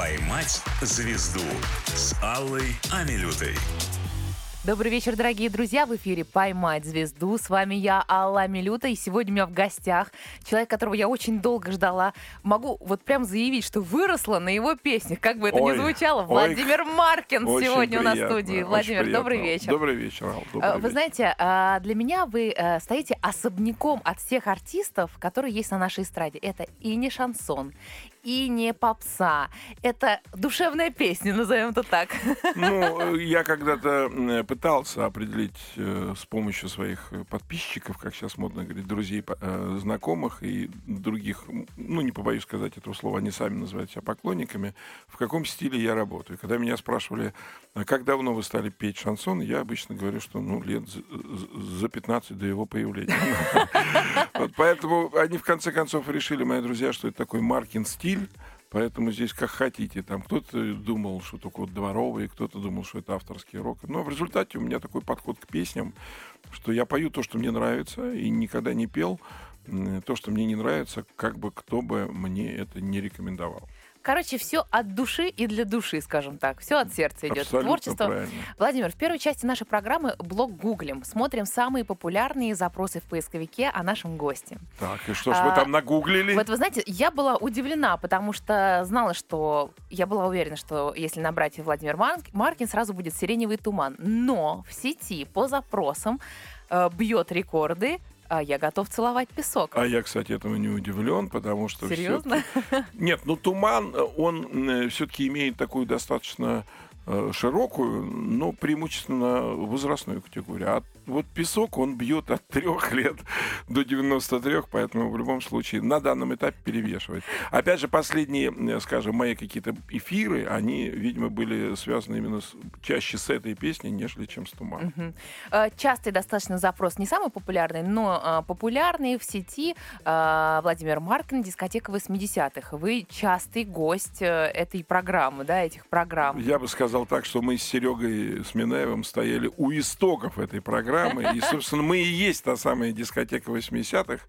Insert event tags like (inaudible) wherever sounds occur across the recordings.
«Поймать звезду» с Аллой Амилютой. Добрый вечер, дорогие друзья. В эфире «Поймать звезду». С вами я, Алла Милюта. И сегодня у меня в гостях человек, которого я очень долго ждала. Могу вот прям заявить, что выросла на его песнях. Как бы это Ой, ни звучало. ой, Владимир Маркин сегодня у нас в приятно, студии. Владимир, приятно. добрый вечер. Добрый вечер, Ал, добрый Э, Вы вечер. знаете, а, для меня вы э, стоите особняком от всех артистов, которые есть на нашей эстраде. Это и не шансон, и не попса. Это душевная песня, назовем это так. Ну, э, я когда-то м, пытался определить э, с помощью своих э, подписчиков, как сейчас модно говорить, друзей, э, знакомых и других, ну, не побоюсь сказать этого слова, они сами называют себя поклонниками, в каком стиле я работаю. Когда меня спрашивали, «А как давно вы стали петь шансон, я обычно говорю, что, ну, лет за- за за 15 до его появления. (laughs) Поэтому они, в конце концов, решили, мои друзья, что это такой Маркин стиль, Поэтому здесь как хотите. Там кто-то думал, что только вот дворовый, кто-то думал, что это авторский рок. Но в результате у меня такой подход к песням, что я пою то, что мне нравится, и никогда не пел то, что мне не нравится, как бы кто бы мне это не рекомендовал. Короче, все от души и для души, скажем так. Все от сердца идет. Абсолютно Творчество. правильно. Владимир, в первой части нашей программы блог гуглим. Смотрим самые популярные запросы в поисковике о нашем госте. Так, и что ж вы А, там нагуглили? Вот вы знаете, я была удивлена, потому что знала, что я была уверена, что если набрать Владимир Мар- Маркин, сразу будет сиреневый туман. Но в сети по запросам э, бьет рекорды. А я готов целовать песок. А я, кстати, этому не удивлен, потому что Серьезно? (laughs) Нет, ну туман, э, он все-таки имеет такую достаточно э, широкую, но преимущественно возрастную категорию. А вот песок, он бьет от трех лет (laughs) до 93, поэтому в любом случае на данном этапе перевешивает. Опять же, последние, э, скажем, мои какие-то эфиры, они, видимо, были связаны именно с- чаще с этой песней, нежели чем с туманом. Э, Частый достаточно запрос, не самый популярный, но э, популярный в сети э, Владимир Маркин, дискотека 80-х. Вы частый гость э, этой программы, да, этих программ. Я бы сказал так, что мы с Серегой Сминаевым стояли у истоков этой программы. И, собственно, мы и есть та самая дискотека 80-х,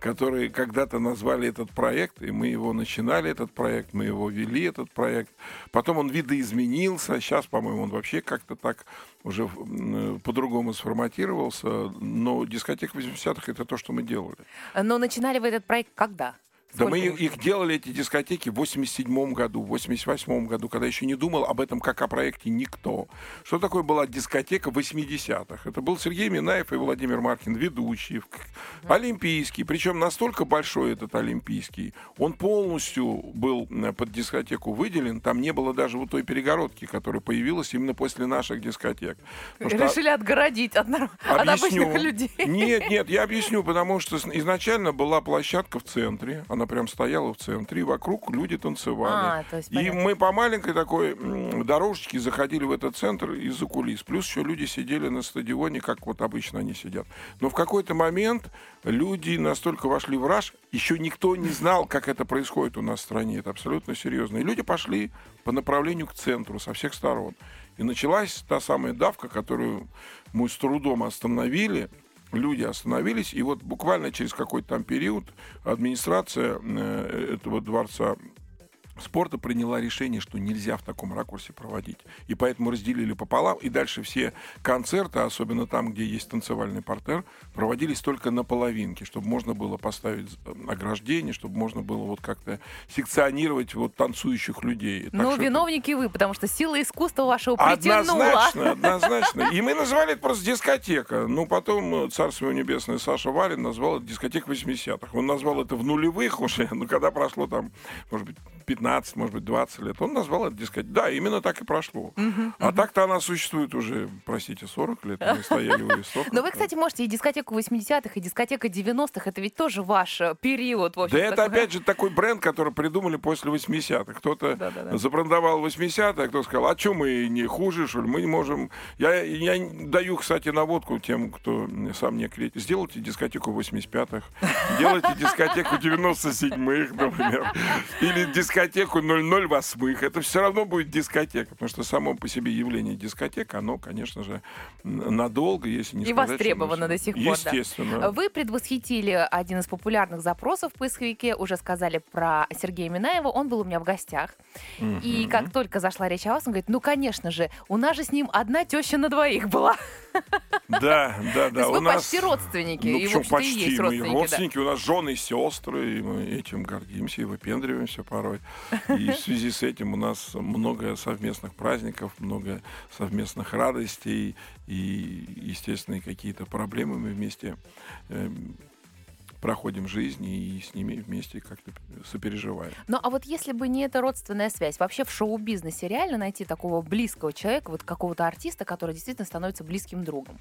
которые когда-то назвали этот проект, и мы его начинали, этот проект, мы его вели, этот проект. Потом он видоизменился. Сейчас, по-моему, он вообще как-то так уже м, по-другому сформатировался. Но дискотека 80-х — это то, что мы делали. Но начинали вы этот проект когда? Да мы Сколько их, их делали, эти дискотеки, в 87 году, в 88 году, когда еще не думал об этом как о проекте никто. Что такое была дискотека 80-х? Это был Сергей Минаев и Владимир Маркин, ведущие, в- олимпийский. Причем настолько большой этот олимпийский, он полностью был под дискотеку выделен. Там не было даже вот той перегородки, которая появилась именно после наших дискотек. Потому что Решили отгородить от, нар- от обычных людей. Нет, нет, я объясню, потому что изначально была площадка в центре, она прям стояла в центре, и вокруг люди танцевали. А, то есть и понятно. мы по маленькой такой дорожечке заходили в этот центр из-за кулис. Плюс еще люди сидели на стадионе, как вот обычно они сидят. Но в какой-то момент люди настолько вошли в раж, еще никто не знал, как это происходит у нас в стране. Это абсолютно серьезно. И люди пошли по направлению к центру со всех сторон. И началась та самая давка, которую мы с трудом остановили. Люди остановились, и вот буквально через какой-то там период администрация э, этого дворца спорта приняла решение, что нельзя в таком ракурсе проводить. И поэтому разделили пополам, и дальше все концерты, особенно там, где есть танцевальный портер, проводились только на половинке, чтобы можно было поставить э, ограждение, чтобы можно было вот как-то секционировать вот танцующих людей. Ну, что виновники вы, потому что сила искусства вашего притянула. Однозначно, (laughs) однозначно. И мы назвали это просто дискотека. Ну, потом э, Царство небесное Саша Валин назвал это дискотека 80-х. Он назвал это в нулевых уже, (laughs) ну, когда прошло там, может быть, 15, может быть, 20 лет. Он назвал это дискотекой. Да, именно так и прошло. А так-то она существует уже, простите, 40 лет. Мы стояли у истоков. Но вы, кстати, можете и дискотеку 80-х, и дискотека 90-х. Это ведь тоже ваш э, период, в общем Да это опять же такой бренд, который придумали после 80-х. Кто-то Да-да-да. забрендовал 80-е, а кто сказал, а что мы не хуже, что ли? Мы не можем... Я, я даю, кстати, наводку тем, кто сам не креатив. Сделайте дискотеку 85-х, делайте дискотеку 97-х, например. Или дискотеку дискотеку 008, это все равно будет дискотека, потому что само по себе явление дискотека, оно, конечно же, надолго, если не И сказать, востребовано до сих пор, да. Естественно. Вы предвосхитили один из популярных запросов в поисковике, уже сказали про Сергея Минаева, он был у меня в гостях. И Мгм. как только зашла речь о вас, он говорит, ну, конечно же, у нас же с ним одна теща на двоих была. Да, да, То да. есть у вы нас... почти родственники. Ну, и, почему и почти? есть Мы родственники, да. родственники, у нас жены и сестры, и мы этим гордимся и выпендриваемся порой. И в связи с этим у нас много совместных праздников, много совместных радостей и, естественно, какие-то проблемы мы вместе эм, проходим жизнь и с ними вместе как-то сопереживаем. Ну, а вот если бы не эта родственная связь, вообще в шоу-бизнесе реально найти такого близкого человека, вот какого-то артиста, который действительно становится близким другом?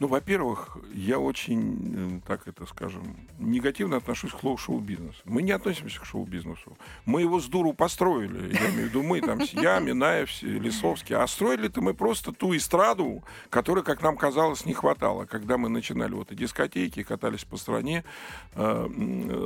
Ну, во-первых, я очень, э, так это скажем, негативно отношусь к слову шоу-бизнес. Мы не относимся к шоу-бизнесу. Мы его с дуру построили. Я имею в виду мы, там, я, Минаев, Лисовский. А строили-то мы просто ту эстраду, которой, как нам казалось, не хватало. Когда мы начинали вот и дискотеки, катались по стране э,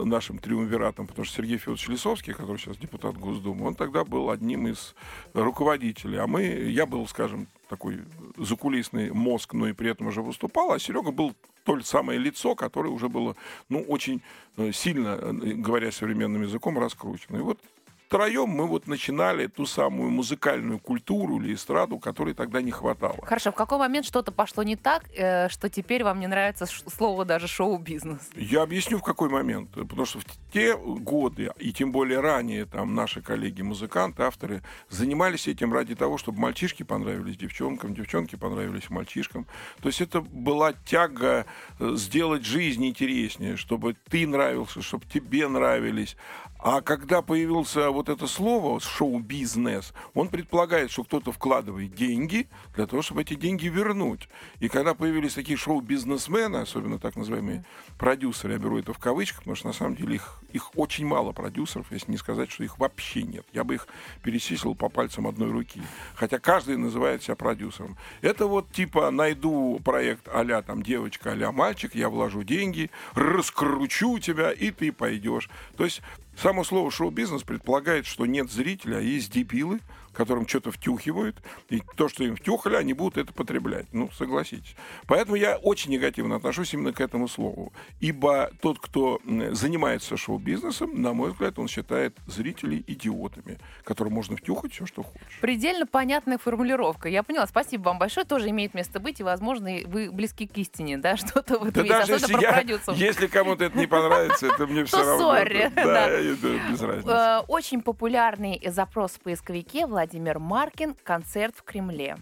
нашим триумвиратом, потому что Сергей Федорович Лисовский, который сейчас депутат Госдумы, он тогда был одним из руководителей. А мы, я был, скажем, такой закулисный мозг, но и при этом уже выступал, а Серега был то самое лицо, которое уже было, ну, очень э, сильно, э, говоря современным языком, раскручено. И вот втроем мы вот начинали ту самую музыкальную культуру или эстраду, которой тогда не хватало. Хорошо, в какой момент что-то пошло не так, э, что теперь вам не нравится слово даже шоу-бизнес? Я объясню, в какой момент. Потому что в те годы, и тем более ранее, там наши коллеги-музыканты, авторы, занимались этим ради того, чтобы мальчишки понравились девчонкам, девчонки понравились мальчишкам. То есть это была тяга э, сделать жизнь интереснее, чтобы ты нравился, чтобы тебе нравились. А когда появился вот это слово шоу-бизнес, он предполагает, что кто-то вкладывает деньги для того, чтобы эти деньги вернуть. И когда появились такие шоу-бизнесмены, особенно так называемые продюсеры, я беру это в кавычках, потому что на самом деле их, их очень мало продюсеров, если не сказать, что их вообще нет. Я бы их перечислил по пальцам одной руки. Хотя каждый называет себя продюсером. Это вот типа найду проект а там девочка, а мальчик, я вложу деньги, раскручу тебя, и ты пойдешь. То есть Само слово шоу-бизнес предполагает, что нет зрителя, а есть дебилы, которым что-то втюхивают, и то, что им втюхали, они будут это потреблять. Ну, согласитесь. Поэтому я очень негативно отношусь именно к этому слову. Ибо тот, кто занимается шоу-бизнесом, на мой взгляд, он считает зрителей идиотами, которым можно втюхать все, что хочешь. Предельно понятная формулировка. Я поняла. Спасибо вам большое. Тоже имеет место быть. И, возможно, вы близки к истине, да? (laughs) Что-то в этом Да есть. даже если, я- если кому-то это не понравится, это мне (laughs) все равно. Да, без разницы. Э, Очень популярный запрос в поисковике Владимир Маркин «Концерт в Кремле».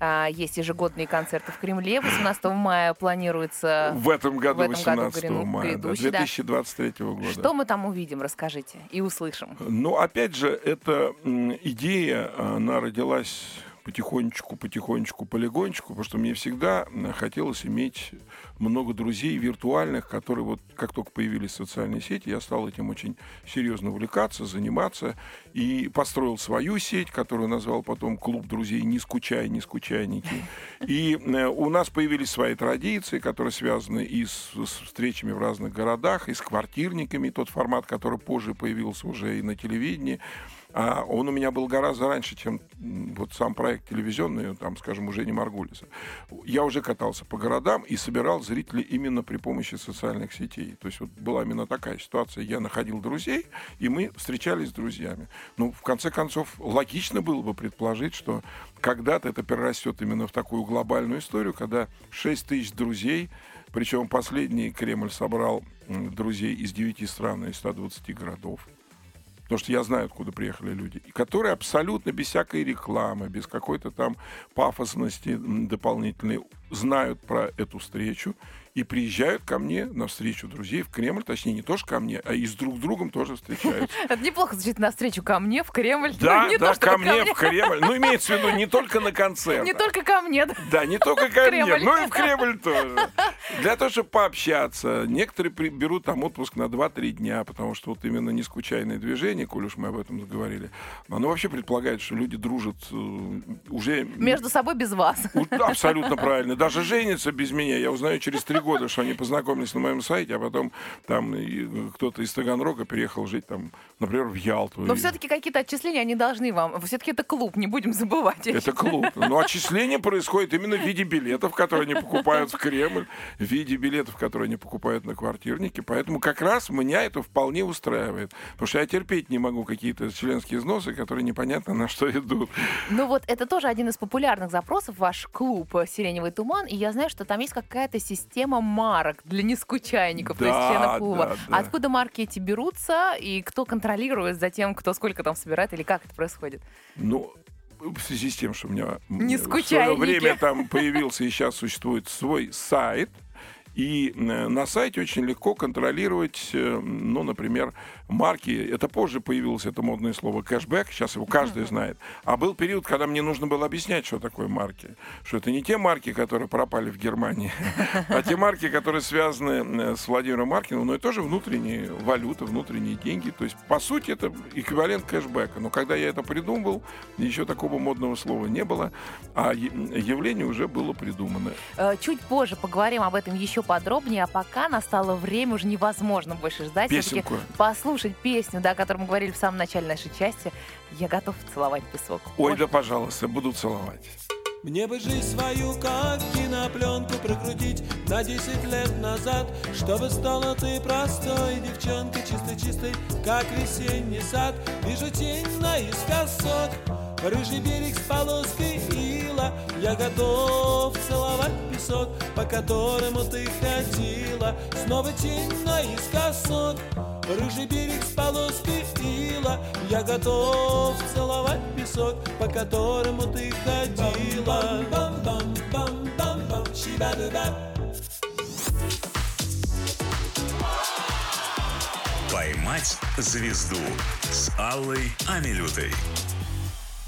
А, Есть ежегодные концерты в Кремле. 18 мая планируется... В этом году, в этом году 18 гряду- мая, да, грядущий, да. 2023 года. Что мы там увидим, расскажите и услышим. Ну, опять же, эта идея, она родилась потихонечку, потихонечку, полигонечку, потому что мне всегда м, хотелось иметь много друзей виртуальных, которые вот как только появились социальные сети, я стал этим очень серьезно увлекаться, заниматься и построил свою сеть, которую назвал потом «Клуб друзей «Не скучай, не скучайники». И э, у нас появились свои традиции, которые связаны и с, с встречами в разных городах, и с квартирниками, тот формат, который позже появился уже и на телевидении. А он у меня был гораздо раньше, чем вот сам проект телевизионный, там, скажем, уже не Маргулиса. Я уже катался по городам и собирал зрителей именно при помощи социальных сетей. То есть вот была именно такая ситуация. Я находил друзей, и мы встречались с друзьями. Ну, в конце концов, логично было бы предположить, что когда-то это перерастет именно в такую глобальную историю, когда 6 тысяч друзей, причем последний Кремль собрал друзей из 9 стран и 120 городов, потому что я знаю, откуда приехали люди, и которые абсолютно без всякой рекламы, без какой-то там пафосности дополнительной знают про эту встречу и приезжают ко мне на встречу друзей в Кремль, точнее не тоже ко мне, а и с друг другом тоже встречаются. (laughs) Это неплохо звучит на встречу ко мне в Кремль. Да, Ну, не да, то, ко мне в Кремль. Ну, имеется в виду не только на концерт. Не только ко мне. да. Не только ко мне, но и в Кремль тоже. Для того, чтобы пообщаться. Некоторые берут там отпуск на 2-3 дня, потому что вот именно нескучайное движение, коль уж мы об этом заговорили, оно вообще предполагает, что люди дружат э, уже... Между собой без вас. Абсолютно правильно. даже женятся без меня. Я узнаю через три года, что они познакомились на моем сайте, а потом там кто-то из Таганрога переехал жить там, например, в Ялту. Но все-таки какие-то отчисления они должны вам. Все-таки это клуб, не будем забывать. Это клуб. Но отчисление происходит именно в виде билетов, которые они покупают в Кремль, в виде билетов, которые они покупают на квартирники. Поэтому как раз меня это вполне устраивает. Потому что я терпеть не могу какие-то членские взносы, которые непонятно на что идут. Ну вот это тоже один из популярных запросов, ваш клуб «Сиреневый туман». И я знаю, что там есть какая-то система марок для нескучайников, да, то есть членов клуба. Да, да. Откуда марки эти берутся и кто контролирует за тем, кто сколько там собирает или как это происходит? Ну, в связи с тем, что у меня не в свое время там появился и сейчас существует свой сайт, и э, на сайте очень легко контролировать, э, ну, например, марки. Это позже появилось это модное слово кэшбэк, сейчас его каждый знает. А был период, когда мне нужно было объяснять, что такое марки. Что это не те марки, которые пропали в Германии, (laughs) а те марки, которые связаны э, с Владимиром Маркиным, но и тоже внутренние валюты, внутренние деньги. То есть, по сути, это эквивалент кэшбэка. Но когда я это придумал, еще такого модного слова не было, а явление уже было придумано. Чуть позже поговорим об этом еще подробнее, а пока настало время, уже невозможно больше ждать. Песенку. Послушать песню, да, о которой мы говорили в самом начале нашей части. Я готов целовать песок. Ой, Может? да пожалуйста, буду целовать. Мне бы жизнь свою, как кинопленку, прокрутить на 10 лет назад, Чтобы стала ты простой девчонкой, чистой-чистой, как весенний сад. Вижу тень наискосок, рыжий берег с полоской ила, Я готов целовать песок, по которому ты ходила. Снова тень наискосок, Рыжий берег с полоской ила Я готов целовать песок По которому ты ходила Поймать звезду с Аллой Амилютой.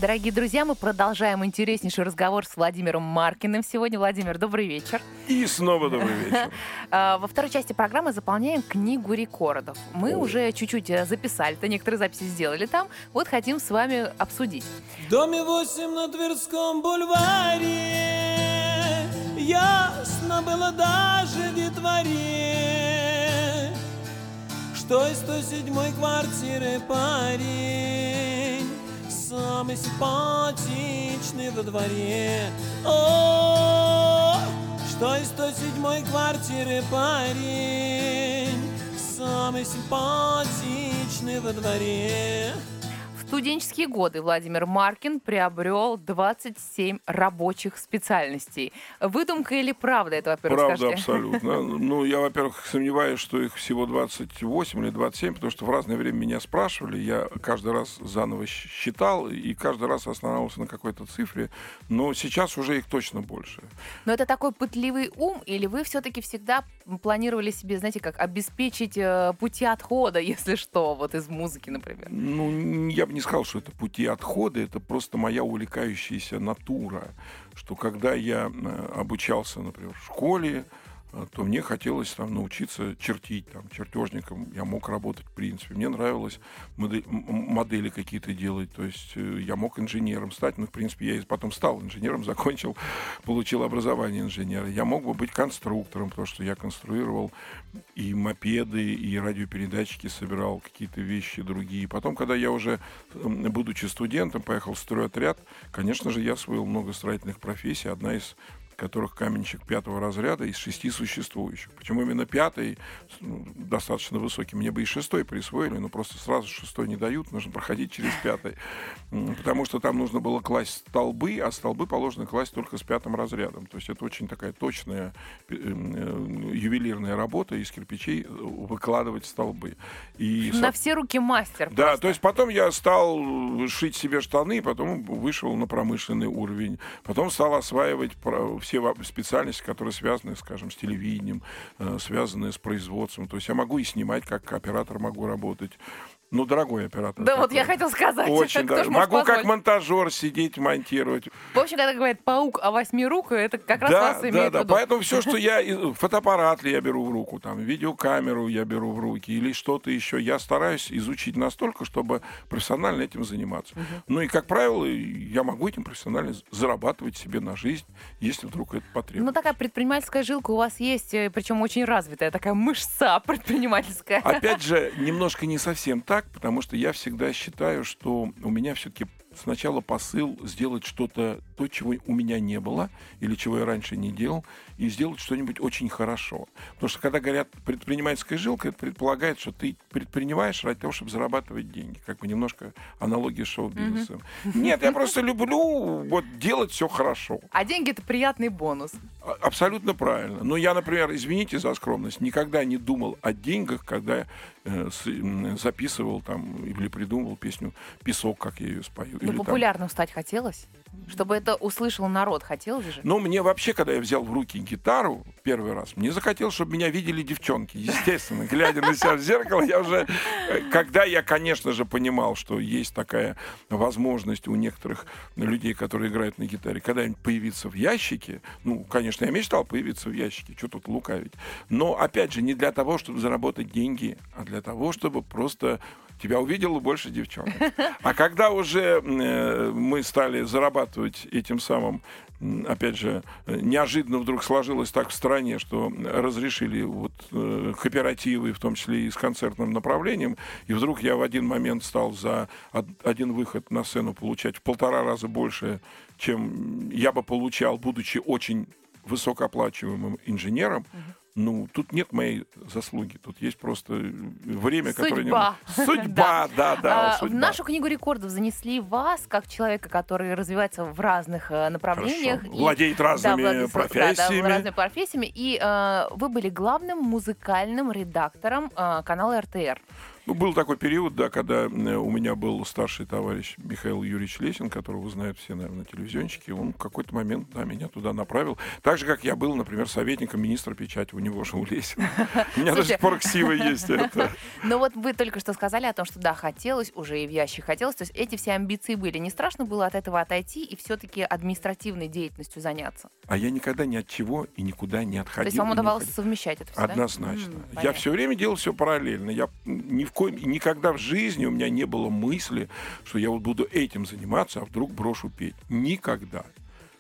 Дорогие друзья, мы продолжаем интереснейший разговор с Владимиром Маркиным сегодня. Владимир, добрый вечер. И снова добрый (laughs) вечер. А, во второй части программы заполняем книгу рекордов. Мы уже чуть-чуть э, записали, то некоторые записи сделали там. Вот хотим с вами обсудить. В доме 8 на Тверском бульваре Ясно было даже детворе Что из 107 квартиры парень самый симпатичный во дворе. О, что из 107 квартиры парень, самый симпатичный во дворе студенческие годы Владимир Маркин приобрел 27 рабочих специальностей. Выдумка или правда это, во-первых, Правда, скажите? абсолютно. (laughs) Ну, я, во-первых, сомневаюсь, что их всего 28 или 27, потому что в разное время меня спрашивали. Я каждый раз заново считал и каждый раз останавливался на какой-то цифре. Но сейчас уже их точно больше. Но это такой пытливый ум, или вы все-таки всегда планировали себе, знаете, как обеспечить э, пути отхода, (laughs) если что, вот из музыки, например? Ну, я бы не сказал, что это пути отхода, это просто моя увлекающаяся натура, что когда я э, обучался, например, в школе, то мне хотелось там научиться чертить, там, чертежником я мог работать, в принципе. Мне нравилось модели, модели какие-то делать, то есть э, я мог инженером стать, ну, в принципе, я потом стал инженером, (laughs) закончил, получил образование инженера. Я мог бы быть конструктором, потому что я конструировал и мопеды, и радиопередатчики, собирал какие-то вещи другие. Потом, когда я уже, будучи студентом, поехал в стройотряд, конечно же, я освоил много строительных профессий. Одна из которых каменщик пятого разряда из шести существующих. Почему именно пятый ну, достаточно высокий? Мне бы и шестой присвоили, но просто сразу шестой не дают, нужно проходить через пятый. Потому что там нужно было класть столбы, а столбы положено класть только с пятым разрядом. То есть это очень такая точная э, ювелирная работа из кирпичей э, выкладывать столбы. И, На все руки мастер. Да, просто. то есть потом я стал шить себе штаны, потом вышел на промышленный уровень, потом стал осваивать все специальности, которые связаны, скажем, с телевидением, э, связанные с производством. То есть я могу и снимать, как оператор могу работать. Ну, дорогой оператор. Да, вот такой. я хотел сказать. (laughs) Очень (laughs) дорогой. Могу как позволить? монтажер сидеть, монтировать. В общем, когда говорят паук о восьми рук, это как раз да, вас да, имеет в да. виду. Поэтому все, (laughs) что я... Фотоаппарат ли я беру в руку, там, видеокамеру я беру в руки или что-то еще, я стараюсь изучить настолько, чтобы профессионально этим заниматься. Ну и, как правило, я могу этим профессионально зарабатывать себе на жизнь, если вдруг это потребуется. Ну, такая предпринимательская жилка у вас есть, причем очень развитая, такая мышца предпринимательская. Опять же, немножко не совсем так, потому что я всегда считаю, что у меня все-таки сначала посыл сделать что-то, то, чего у меня не было, или чего я раньше не делал, и сделать что-нибудь очень хорошо. Потому что когда говорят предпринимательская жилка, это предполагает, что ты предпринимаешь ради того, чтобы зарабатывать деньги. Как бы немножко аналогия с шоу-бизнесом. Нет, я просто люблю вот делать все хорошо. А деньги это приятный бонус. А- Абсолютно правильно. Но я, например, извините за скромность, никогда не думал о деньгах, когда э, с- записывал там или придумывал песню «Песок», как я ее спою. Ну, или там- популярным стать хотелось? Чтобы это услышал народ, хотелось же? Но мне вообще, когда я взял в руки гитару первый раз, мне захотелось, чтобы меня видели девчонки. Естественно, глядя на себя в зеркало, я уже... э, Когда я, конечно же, понимал, что есть такая возможность у некоторых людей, которые играют на гитаре, когда-нибудь появиться в ящике, ну, конечно, я мечтал появиться в ящике, что тут лукавить. Но, опять же, не для того, чтобы заработать деньги, а для того, чтобы просто тебя увидело больше девчонок. А когда уже э, мы стали зарабатывать этим самым, опять же, э, неожиданно вдруг сложилось так в стране, что разрешили вот э, кооперативы, в том числе и с концертным направлением, и вдруг я в один момент стал за од- один выход на сцену получать в полтора раза больше, чем я бы получал, будучи очень высокооплачиваемым инженером, ну, тут нет моей заслуги, тут есть просто время, которое... не- Судьба. Судьба, (laughs) да, да, А, в судьба. нашу книгу рекордов занесли вас как человека, который развивается в разных э, направлениях. Хорошо. и- Владеет Да, разными владе- да, да, профессиями. разными профессиями. И э, вы были главным музыкальным редактором э, канала РТР. Ну, был такой период, да, когда э, у меня был старший товарищ Михаил Юрьевич Лесин, которого знают все, наверное, телевизионщики. Он в какой-то момент да, меня туда направил. Так же, как я был, например, советником министра печати у него же у Лесина. У меня сих пор ксива есть (laughs) это. Но вот вы только что сказали о том, что да, хотелось, уже и в ящик хотелось. То есть эти все амбиции были. Не страшно было от этого отойти и все-таки административной деятельностью заняться? А я никогда ни от чего и никуда не отходил. То есть вам удавалось совмещать это все? Однозначно. Я все время делал все параллельно. Я ни в коем, никогда в жизни у меня не было мысли, что я вот буду этим заниматься, а вдруг брошу петь. Никогда.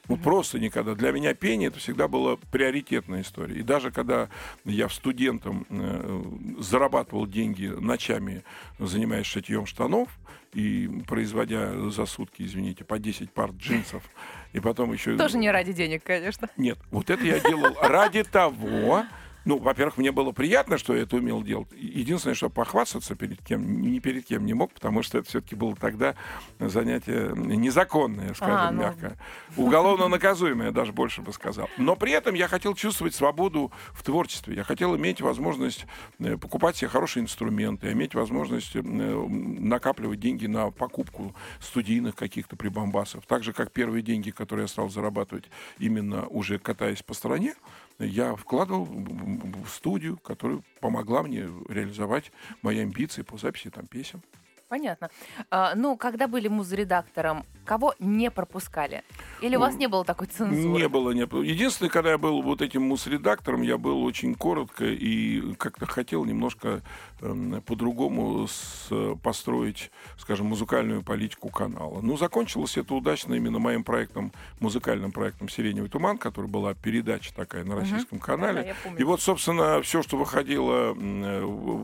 Вот просто никогда. Для меня пение это всегда была приоритетная история. И даже когда я студентом э, зарабатывал деньги ночами, занимаясь шитьем штанов и производя за сутки, извините, по 10 пар джинсов, и потом еще... Тоже не ради денег, конечно. Нет, вот это я делал ради того, ну, во-первых, мне было приятно, что я это умел делать. Единственное, что похвастаться перед кем, ни перед кем не мог, потому что это все-таки было тогда занятие незаконное, скажем А, ну. мягко. Уголовно наказуемое, даже больше бы сказал. Но при этом я хотел чувствовать свободу в творчестве. Я хотел иметь возможность э, покупать себе хорошие инструменты, иметь возможность э, накапливать деньги на покупку студийных каких-то прибамбасов. Так же, как первые деньги, которые я стал зарабатывать именно уже катаясь по стране, я вкладывал в студию, которая помогла мне реализовать мои амбиции по записи там песен. Понятно. А, ну, когда были музредактором, кого не пропускали? Или у вас Ну, не было такой цензуры? Не было, не было. Единственное, когда я был вот этим мус-редактором, я был очень коротко и как-то хотел немножко эм, по-другому с- построить, скажем, музыкальную политику канала. Ну, закончилось это удачно именно моим проектом, музыкальным проектом «Сиреневый туман», который была передача такая на российском канале. Да-да, я помню. И вот, собственно, все, что выходило, э,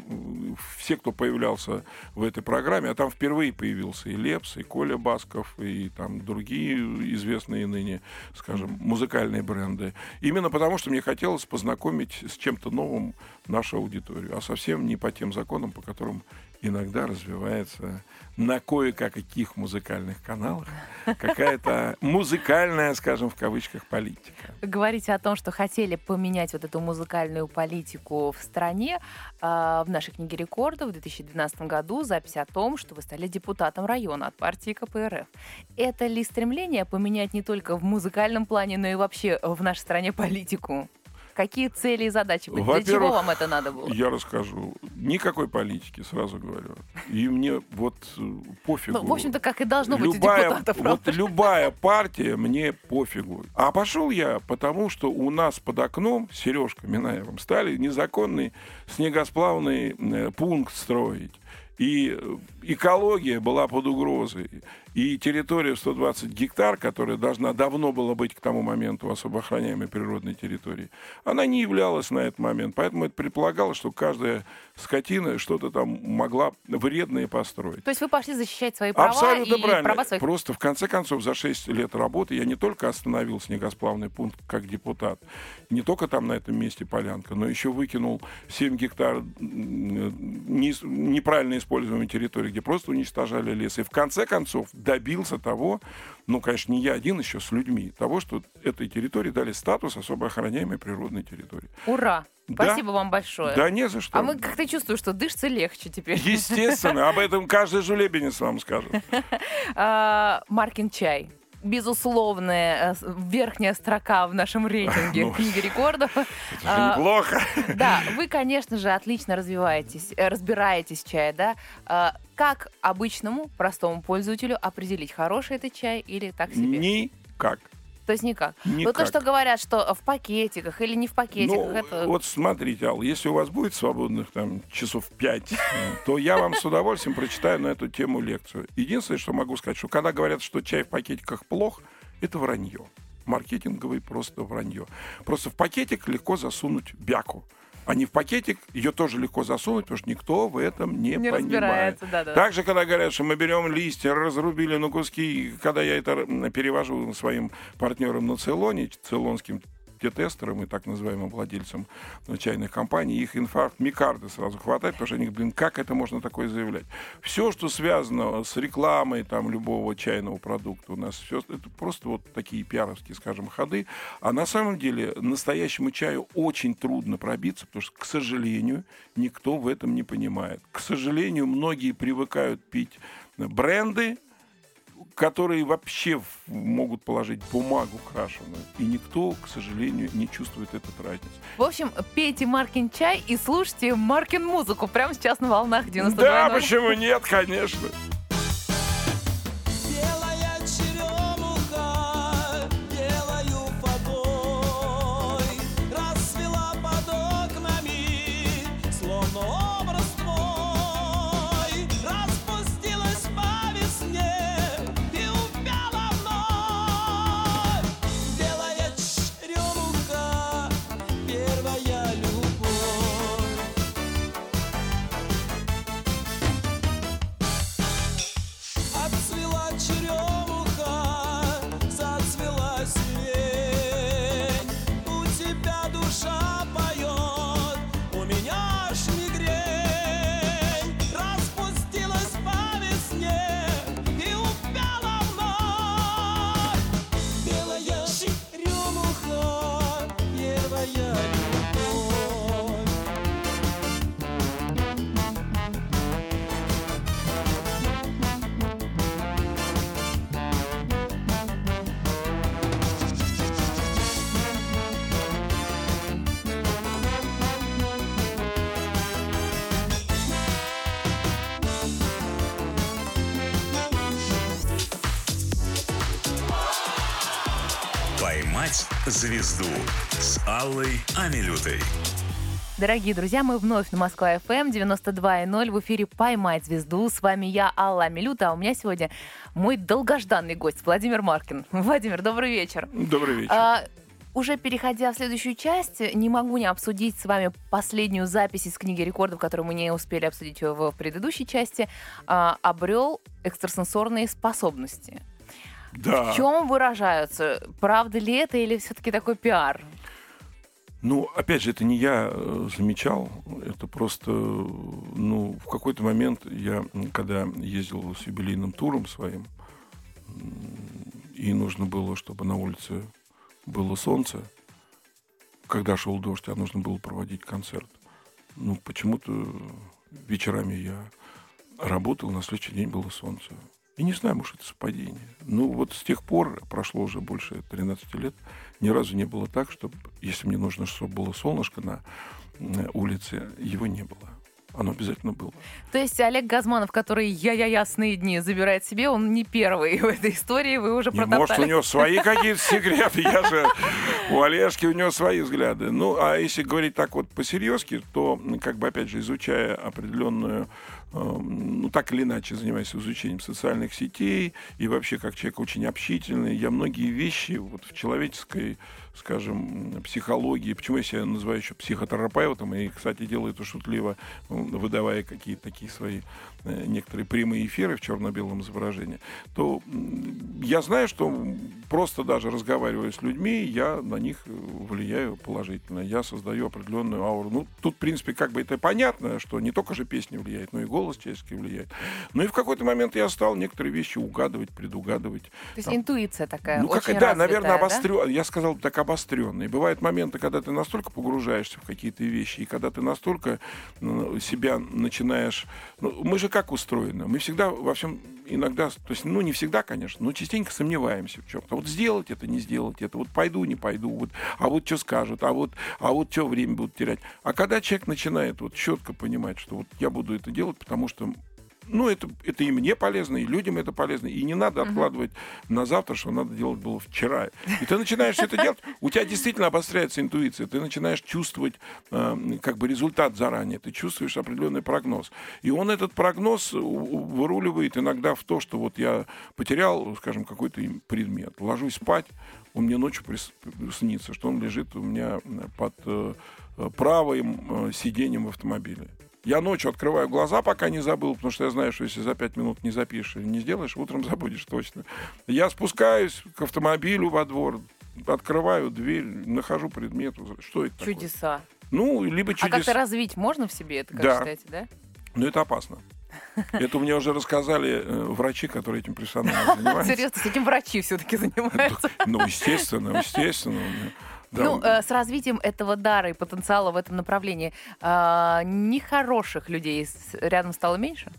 все, кто появлялся в этой программе, а там впервые появился и Лепс, и Коля Басков, и там другие известные ныне, скажем, музыкальные бренды. Именно потому, что мне хотелось познакомить с чем-то новым нашу аудиторию, а совсем не по тем законам, по которым иногда развивается на кое-каких музыкальных каналах какая-то музыкальная, скажем, в кавычках, политика. Говорите о том, что хотели поменять вот эту музыкальную политику в стране. А, В нашей книге рекордов в 2012 году запись о том, что вы стали депутатом района от партии КПРФ. Это ли стремление поменять не только в музыкальном плане, но и вообще в нашей стране политику? Какие цели и задачи были? Для чего вам это надо было? Я расскажу. Никакой политики, сразу говорю. И мне вот э, пофигу. Ну, в общем-то, как и должно быть у любая, депутатов, вот правда? любая партия мне пофигу. А пошел я потому, что у нас под окном Сережка Минаевым стали незаконный снегосплавный э, пункт строить. И э, экология была под угрозой. И территория в 120 гектар, которая должна давно была быть к тому моменту особо охраняемой природной территорией, она не являлась на этот момент. Поэтому это предполагалось, что каждая скотина что-то там могла вредное построить. То есть вы пошли защищать свои права Абсолютно и правильно. права своих... Просто в конце концов за 6 лет работы я не только остановил снегосплавный пункт как депутат, не только там на этом месте полянка, но еще выкинул 7 гектар неправильно используемой территории, где просто уничтожали лес. И в конце концов добился того, ну, конечно, не я один еще с людьми, того, что этой территории дали статус особо охраняемой природной территории. Ура! Да. Спасибо вам большое. Да не за что. А мы как-то чувствуем, что дышится легче теперь. Естественно, об этом каждый жулебенец вам скажет. (laughs) А, Маркин чай. Безусловная э, верхняя строка в нашем (laughs) рейтинге Ну. книги рекордов. Это А, неплохо. Да, (laughs) вы, конечно же, отлично развиваетесь, э, разбираетесь в чае, да? А, Как обычному простому пользователю определить, хороший это чай или так себе? Никак. То есть никак. Вот Никак. то, что говорят, что в пакетиках или не в пакетиках, Ну, это... вот смотрите, Ал, если у вас будет свободных там часов пять, (laughs) то я вам с удовольствием прочитаю на эту тему лекцию. Единственное, что могу сказать, что когда говорят, что чай в пакетиках плох, это вранье. Маркетинговый просто вранье. Просто в пакетик легко засунуть бяку. А не в пакетик ее тоже легко засунуть, потому что никто в этом не, Не понимает. разбирается, да-да. Также, когда говорят, что мы берем листья, разрубили на куски, когда я это перевожу своим партнерам на Цейлоне, цейлонским те тестерам и так называемым владельцам ну, чайных компаний, их инфаркт микарды сразу хватает, потому что они, блин, как это можно такое заявлять? Все, что связано с рекламой там любого чайного продукта у нас, все, это просто вот такие пиаровские, скажем, ходы. А на самом деле настоящему чаю очень трудно пробиться, потому что, к сожалению, никто в этом не понимает. К сожалению, многие привыкают пить бренды, которые вообще могут положить бумагу крашеную. И никто, к сожалению, не чувствует этот разницу. В общем, пейте Маркин чай и слушайте Маркин музыку прямо сейчас на волнах 92.0. Да, почему нет, конечно. Звезду» с Аллой Амилютой. Дорогие друзья, мы вновь на Москва ФМ 92.0 в эфире «Поймать звезду». С вами я, Алла Амилюта, а у меня сегодня мой долгожданный гость Владимир Маркин. (laughs) Владимир, добрый вечер. Добрый вечер. А, уже переходя в следующую часть, не могу не обсудить с вами последнюю запись из книги рекордов, которую мы не успели обсудить в, в предыдущей части. А, обрел экстрасенсорные способности. Да. В чем выражаются? Правда ли это или все-таки такой пиар? Ну, опять же, это не я э, замечал, это просто, ну, в какой-то момент я, когда ездил с юбилейным туром своим, и нужно было, чтобы на улице было солнце, когда шел дождь, а нужно было проводить концерт. Ну, почему-то вечерами я работал, на следующий день было солнце. Я не знаю, может, это совпадение. Ну, вот с тех пор, прошло уже больше 13 лет, ни разу не было так, чтобы, если мне нужно, чтобы было солнышко на э, улице, его не было. Оно обязательно было. То есть Олег Газманов, который я-я ясные дни забирает себе, он не первый в этой истории, вы уже Не, протоптали. может, у него свои какие-то секреты. Я же у Олежки у него свои взгляды. Ну, а если говорить так вот по-серьезки, то, как бы, опять же, изучая определенную ну, так или иначе занимаюсь изучением социальных сетей и вообще как человек очень общительный, я многие вещи вот в человеческой, скажем, психологии, почему я себя называю еще психотерапевтом, и, кстати, делаю это шутливо, выдавая какие-то такие свои э, некоторые прямые эфиры в черно-белом изображении, то я знаю, что просто даже разговаривая с людьми, я на них влияю положительно. Я создаю определенную ауру. Ну, тут, в принципе, как бы это понятно, что не только же песни влияет, но и голос человеческий влияет. Ну и в какой-то момент я стал некоторые вещи угадывать, предугадывать. То есть Там. интуиция такая Ну, как, да, развитая, наверное, да? обострен. Я сказал так обостренный. Бывают моменты, когда ты настолько погружаешься в какие-то вещи, и когда ты настолько ну, себя начинаешь. Ну, мы же как устроены? Мы всегда во всем иногда, то есть, ну, не всегда, конечно, но частенько сомневаемся в чем-то. Вот сделать это, не сделать это, вот пойду, не пойду, вот, а вот что скажут, а вот, а вот что время будут терять. А когда человек начинает вот четко понимать, что вот я буду это делать, потому что ну, это, это и мне полезно, и людям это полезно. И не надо откладывать на завтра, что надо делать было вчера. И ты начинаешь это делать, у тебя действительно обостряется интуиция. Ты начинаешь чувствовать э, как бы результат заранее. Ты чувствуешь определенный прогноз. И он этот прогноз выруливает иногда в то, что вот я потерял, скажем, какой-то предмет. Ложусь спать, он мне ночью прис- снится, что он лежит у меня под э, э, правым э, сиденьем в автомобиле. Я ночью открываю глаза, пока не забыл, потому что я знаю, что если за пять минут не запишешь или не сделаешь, утром (laughs) забудешь точно. Я спускаюсь к автомобилю во двор, открываю дверь, нахожу предмет. Что это такое? Чудеса. Ну, либо А как-то чудеса. развить можно в себе это, как Да. считаете, да? Но это опасно. (laughs) Это мне уже рассказали э, врачи, которые этим профессионально (laughs) занимаются. Серьезно, с этим врачи все-таки занимаются. Ну, естественно, естественно. Да. Ну, э, с развитием этого дара и потенциала в этом направлении а, нехороших людей рядом стало меньше?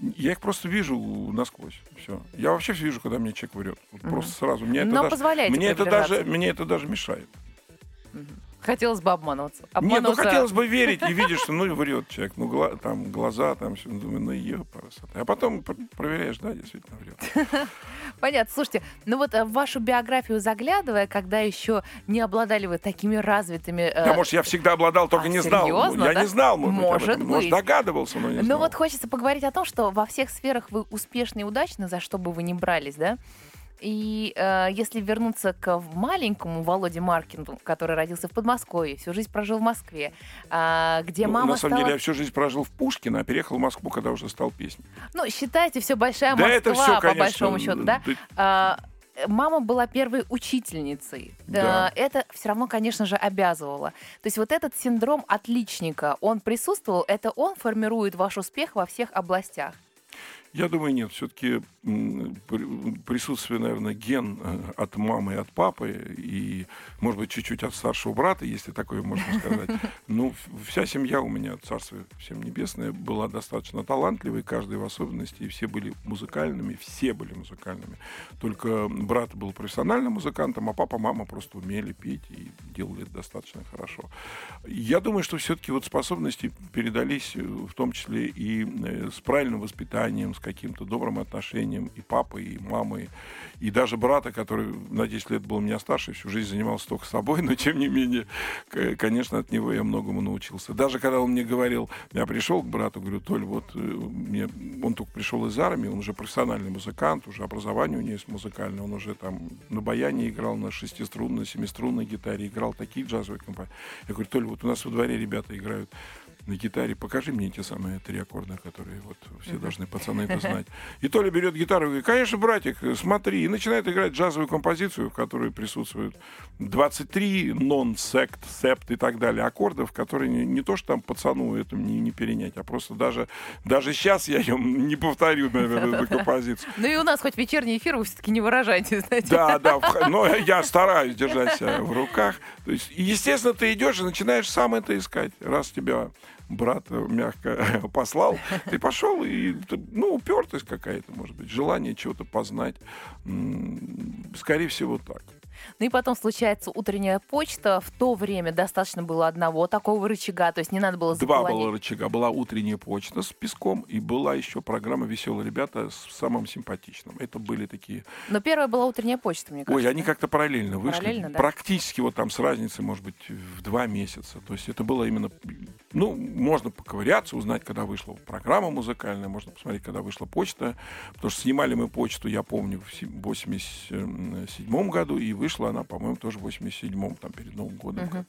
Я их просто вижу насквозь. Все. Я вообще вижу, когда мне человек врет. Вот Просто сразу. Мне это Но даже, позволяете мне это даже, мне это даже мешает. Хотелось бы обманываться. Нет, ну Обманываться- хотелось бы верить и видишь, что (laughs) ну врет человек, ну гла- там глаза, там все, думаю, ну ее. А потом пр- проверяешь, да, действительно врет. (laughs) Понятно. Слушайте, ну вот э, в вашу биографию заглядывая, когда еще не обладали вы такими развитыми... э, Да, может, я всегда обладал, только а, не знал. серьезно, я да? не знал, может, быть, об Может этом. Может, догадывался, но не Ну знал. вот хочется поговорить о том, что во всех сферах вы успешны и удачны, за что бы вы ни брались, да? И э, если вернуться к маленькому Володе Маркину, который родился в Подмосковье, всю жизнь прожил в Москве, а, где Ну, мама на самом стала... деле, я всю жизнь прожил в Пушкино, а переехал в Москву, когда уже стал песней. Ну, считайте, все большая Да Москва, это по конечно, большому счету, да? ты- А, Мама была первой учительницей. Да. Это все равно, конечно же, обязывало. То есть вот этот синдром отличника, он присутствовал, это он формирует ваш успех во всех областях. Я думаю, нет. Все-таки присутствие, наверное, ген э, от мамы и от папы, и, может быть, чуть-чуть от старшего брата, если такое можно сказать. (laughs) Ну, вся семья у меня, царство всем небесное, была достаточно талантливой, каждый в особенности, и все были музыкальными, все были музыкальными. Только брат был профессиональным музыкантом, а папа, мама просто умели петь и делали это достаточно хорошо. Я думаю, что все-таки вот способности передались э, в том числе и э, с правильным воспитанием, с каким-то добрым отношением и папы, и мамы, и даже брата, который на 10 лет был у меня старше, всю жизнь занимался только собой, (laughs) но тем не менее, конечно, от него я многому научился. Даже когда он мне говорил, я пришел к брату, говорю, Толь, вот э, мне, он только пришел из армии, он уже профессиональный музыкант, уже образование у него есть музыкальное, он уже там на баяне играл, на шестиструнной, семиструнной гитаре, играл такие джазовые компании. Я говорю, Толь, вот у нас во дворе ребята играют на гитаре, покажи мне те самые три аккорда, которые вот все должны пацаны это (laughs) знать. И Толя берет гитару и говорит, конечно, братик, смотри, и начинает играть джазовую композицию, в которой присутствуют 23 нон-сект, септ и так далее аккордов, которые не, не то, что там пацану это не, не перенять, а просто даже, даже сейчас я не повторю, наверное, эту (laughs) композицию. Ну и у нас хоть вечерний эфир, вы все-таки не выражаете, знаете. Да, да, (laughs) но я стараюсь держать себя в руках. То есть, естественно, ты идешь и начинаешь сам это искать. Раз тебя брат э, мягко (laughs) послал. Ты пошел, и, ну, упертость какая-то, может быть, желание чего-то познать. Скорее всего, так. Ну и потом случается утренняя почта. В то время достаточно было одного такого рычага, то есть не надо было Два было рычага. Была утренняя почта с песком, и была еще программа «Веселые ребята» с самым симпатичным. Это были такие... Но первая была утренняя почта, мне кажется. Ой, они как-то параллельно вышли. Параллельно, да? Практически вот там с разницей, может быть, в два месяца. То есть это было именно... Ну, можно поковыряться, узнать, когда вышла программа музыкальная, можно посмотреть, когда вышла почта. Потому что снимали мы почту, я помню, в 87 году, и вышла вышла она, по-моему, тоже в 87-м, там, перед Новым годом. Угу.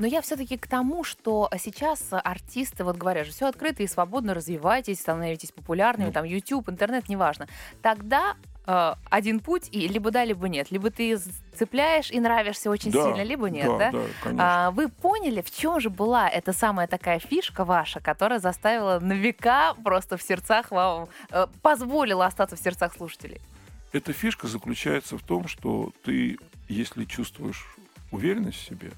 Но я все-таки к тому, что сейчас артисты, вот говорят же, все открыто и свободно, развивайтесь, становитесь популярными, ну. там, YouTube, интернет, неважно. Тогда э, один путь, и либо да, либо нет. Либо ты цепляешь и нравишься очень да, сильно, либо нет, да? Да, да конечно. А, вы поняли, в чем же была эта самая такая фишка ваша, которая заставила на века просто в сердцах вам, э, позволила остаться в сердцах слушателей? Эта фишка заключается в том, что ты если чувствуешь уверенность в себе,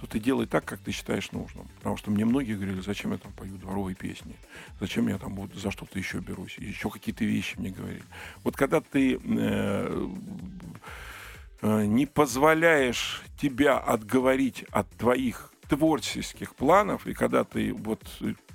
то ты делай так, как ты считаешь нужным. Потому что мне многие говорили, зачем я там пою дворовые песни, зачем я там вот за что-то еще берусь, еще какие-то вещи мне говорили. Вот когда ты э, э, не позволяешь тебя отговорить от твоих творческих планов, и когда ты вот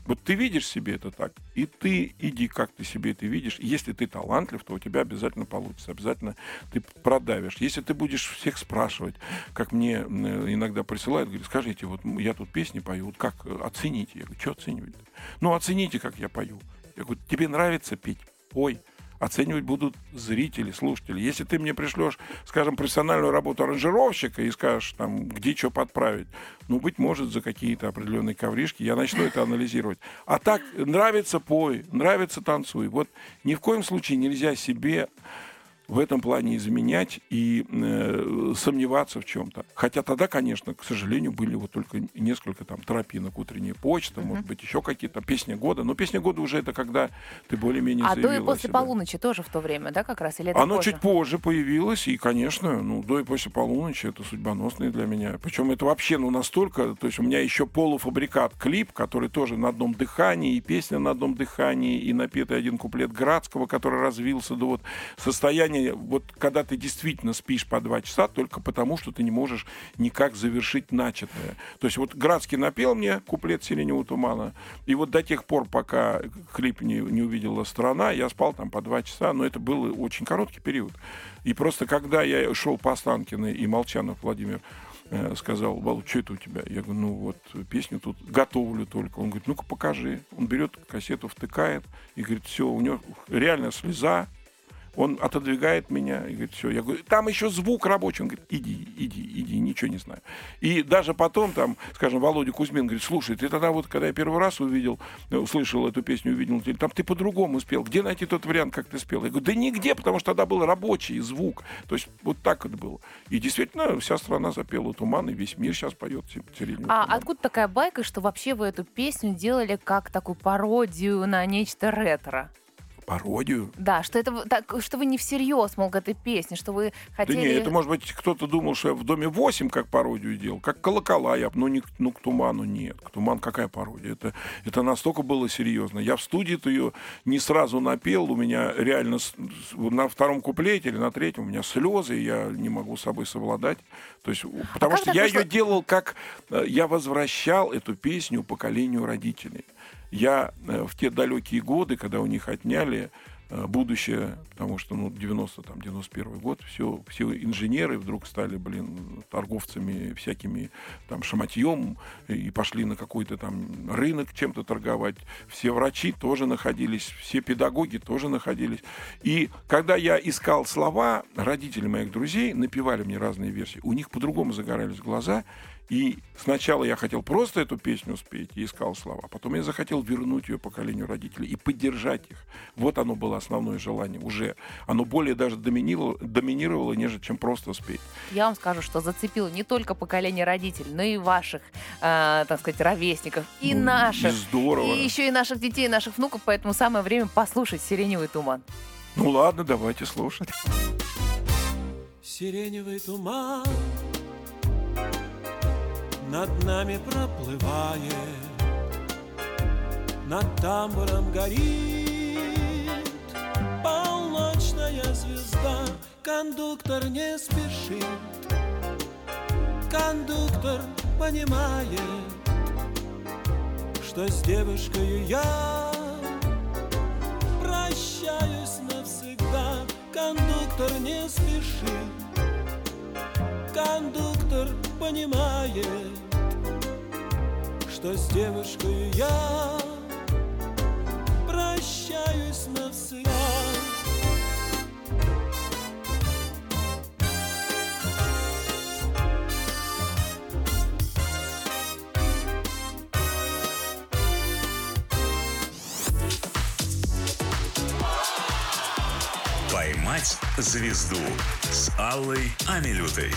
вот ты видишь себе это так, и ты иди, как ты себе это видишь. Если ты талантлив, то у тебя обязательно получится, обязательно ты продавишь. Если ты будешь всех спрашивать, как мне иногда присылают, говорят, скажите, вот я тут песни пою, вот как оцените? Я говорю, что оценивать? Ну, оцените, как я пою. Я говорю, тебе нравится петь? Ой, оценивать будут зрители, слушатели. Если ты мне пришлешь, скажем, профессиональную работу аранжировщика и скажешь, там, где что подправить, ну, быть может, за какие-то определенные ковришки я начну это анализировать. А так, нравится пой, нравится танцуй. Вот ни в коем случае нельзя себе в этом плане изменять и э, сомневаться в чем-то. Хотя тогда, конечно, к сожалению, были вот только несколько там тропинок, утренняя почта, uh-huh. может быть, еще какие-то песни года. Но песня года уже это когда ты более-менее А до и после себя. полуночи тоже в то время, да, как раз? Или это Оно позже? чуть позже появилось, и, конечно, ну, до и после полуночи это судьбоносные для меня. Причем это вообще, ну, настолько, то есть у меня еще полуфабрикат клип, который тоже на одном дыхании, и песня на одном дыхании, и напетый один куплет Градского, который развился до вот состояния состояние, вот когда ты действительно спишь по два часа, только потому, что ты не можешь никак завершить начатое. То есть вот Градский напел мне куплет «Сиреневого тумана», и вот до тех пор, пока клип не, не увидела страна, я спал там по два часа, но это был очень короткий период. И просто когда я шел по Останкиной, и Молчанов Владимир э, сказал, Вал, что это у тебя? Я говорю, ну вот песню тут готовлю только. Он говорит, ну-ка покажи. Он берет кассету, втыкает и говорит, все, у него реально слеза, он отодвигает меня и говорит, все. Я говорю, там еще звук рабочий. Он говорит, иди, иди, иди, ничего не знаю. И даже потом там, скажем, Володя Кузьмин говорит, слушай, ты тогда вот, когда я первый раз увидел, э, услышал эту песню, увидел, там ты по-другому спел. Где найти тот вариант, как ты спел? Я говорю, да нигде, потому что тогда был рабочий звук. То есть вот так это было. И действительно, вся страна запела «Туман», и весь мир сейчас поет «Сиреневый А откуда такая байка, что вообще вы эту песню делали как такую пародию на нечто ретро? Пародию. Да, что это так, что вы не всерьез, мол, к этой песне, что вы хотели... Да нет, это, может быть, кто-то думал, что я в доме 8 как пародию делал, как колокола я, но не, ну, к туману нет. К туман какая пародия? Это, это настолько было серьезно. Я в студии-то ее не сразу напел, у меня реально на втором куплете или на третьем у меня слезы, я не могу с собой совладать. То есть, потому а что я вышло... ее делал как... Э, я возвращал эту песню поколению родителей. Я э, в те далекие годы, когда у них отняли э, будущее, потому что, ну, 90, там, 91 год, все, все инженеры вдруг стали, блин, торговцами всякими, там, шаматьем и пошли на какой-то там рынок чем-то торговать. Все врачи тоже находились, все педагоги тоже находились. И когда я искал слова, родители моих друзей напевали мне разные версии. У них по-другому загорались глаза, и сначала я хотел просто эту песню спеть и искал слова. Потом я захотел вернуть ее поколению родителей и поддержать их. Вот оно было основное желание уже. Оно более даже доминировало, доминировало нежели чем просто спеть. Я вам скажу, что зацепило не только поколение родителей, но и ваших, э, так сказать, ровесников, и ну, наших. И здорово. И еще и наших детей, и наших внуков. Поэтому самое время послушать «Сиреневый туман». Ну ладно, давайте слушать. Сиреневый туман над нами проплывает над тамбуром горит полночная звезда. Кондуктор не спешит, кондуктор понимает, что с девушкой я прощаюсь навсегда. Кондуктор не спешит, кондуктор понимает, что с девушкой я прощаюсь навсегда. «Поймать звезду» с Аллой Амилютой.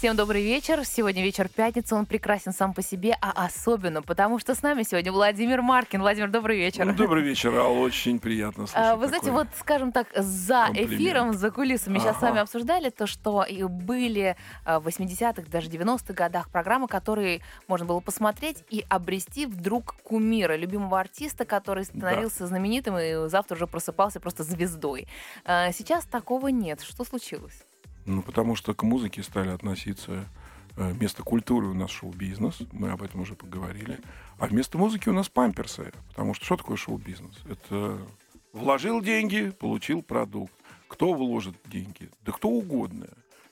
Всем добрый вечер. Сегодня вечер пятницы. Он прекрасен сам по себе, а особенно потому, что с нами сегодня Владимир Маркин. Владимир, добрый вечер. Ну, добрый вечер, Алла. Очень приятно слышать А, Вы знаете, вот, скажем так, за комплимент. эфиром, за кулисами сейчас с Ага. вами обсуждали то, что и были а, в 80-х, даже 90-х годах программы, которые можно было посмотреть и обрести вдруг кумира, любимого артиста, который становился знаменитым и завтра уже просыпался просто звездой. А, Сейчас такого нет. Что случилось? Ну, потому что к музыке стали относиться э, вместо культуры у нас шоу-бизнес, мы об этом уже поговорили, а вместо музыки у нас памперсы, потому что что такое шоу-бизнес? Это вложил деньги, получил продукт. Кто вложит деньги? Да кто угодно.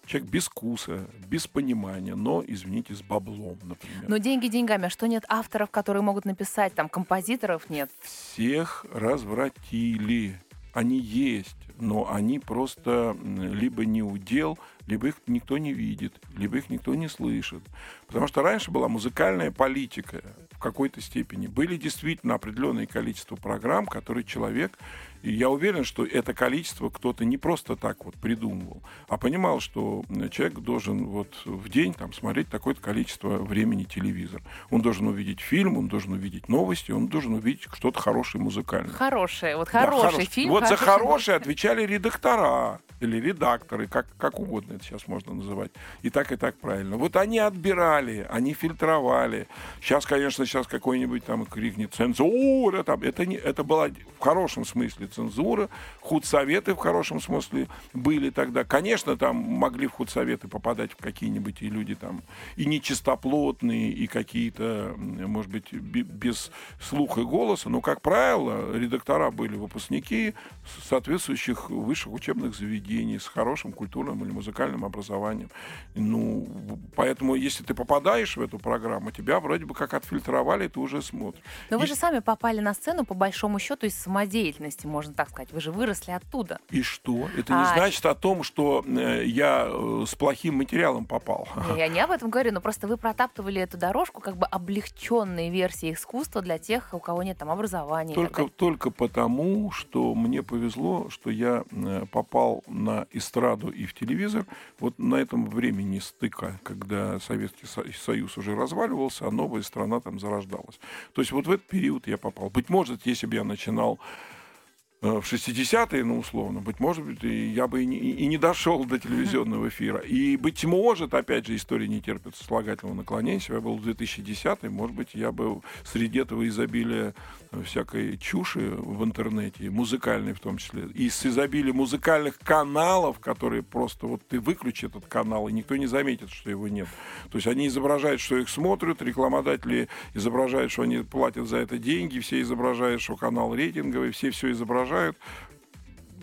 Человек без вкуса, без понимания, но, извините, с баблом, например. Но деньги деньгами, а что нет авторов, которые могут написать, там композиторов нет? всех развратили. Они есть, но они просто либо не удел, либо их никто не видит, либо их никто не слышит. Потому что раньше была музыкальная политика в какой-то степени. Были действительно определенное количество программ, которые человек, и я уверен, что это количество кто-то не просто так вот придумывал, а понимал, что человек должен вот в день там смотреть такое-то количество времени телевизор. Он должен увидеть фильм, он должен увидеть новости, он должен увидеть что-то хорошее музыкальное. Хороший, вот Да, хороший хороший. фильм. Вот за хороший хорошие отвечали редактора или редакторы, как, как угодно это сейчас можно называть. И так, и так правильно. Вот они отбирали, они фильтровали. Сейчас, конечно, сейчас какой-нибудь там крикнет цензура. Там. Это, не, это была в хорошем смысле цензура. Худсоветы в хорошем смысле были тогда. Конечно, там могли в худсоветы попадать в какие-нибудь и люди там и нечистоплотные, и какие-то, может быть, без слуха и голоса. Но, как правило, редактора были выпускники соответствующих высших учебных заведений с хорошим культурным или музыкальным образованием. Ну, поэтому, если ты попадаешь в эту программу, тебя вроде бы как отфильтровали, и ты уже смотришь. Но вы И- же сами попали на сцену по большому счету из самодеятельности, можно так сказать. Вы же выросли оттуда. И что? Это не А, значит о том, что э, я э, с плохим материалом попал. Не, Я не об этом говорю, но просто вы протаптывали эту дорожку как бы облегченной версии искусства для тех, у кого нет там образования. Только, только потому, что мне повезло, что я э, попал на эстраду и в телевизор вот на этом времени стыка, когда Советский Со- Союз уже разваливался, а новая страна там зарождалась. То есть вот в этот период я попал. Быть может, если бы я начинал в 60-е, ну, условно, быть может, и я бы и не, и не дошел до телевизионного эфира. И, быть может, опять же, история не терпит сослагательного наклонения. Если бы я был в 2010 может быть, я бы среди этого изобилия э, всякой чуши в интернете, музыкальной в том числе, и с изобилием музыкальных каналов, которые просто вот ты выключи этот канал, и никто не заметит, что его нет. То есть они изображают, что их смотрят, рекламодатели изображают, что они платят за это деньги, все изображают, что канал рейтинговый, все все изображают.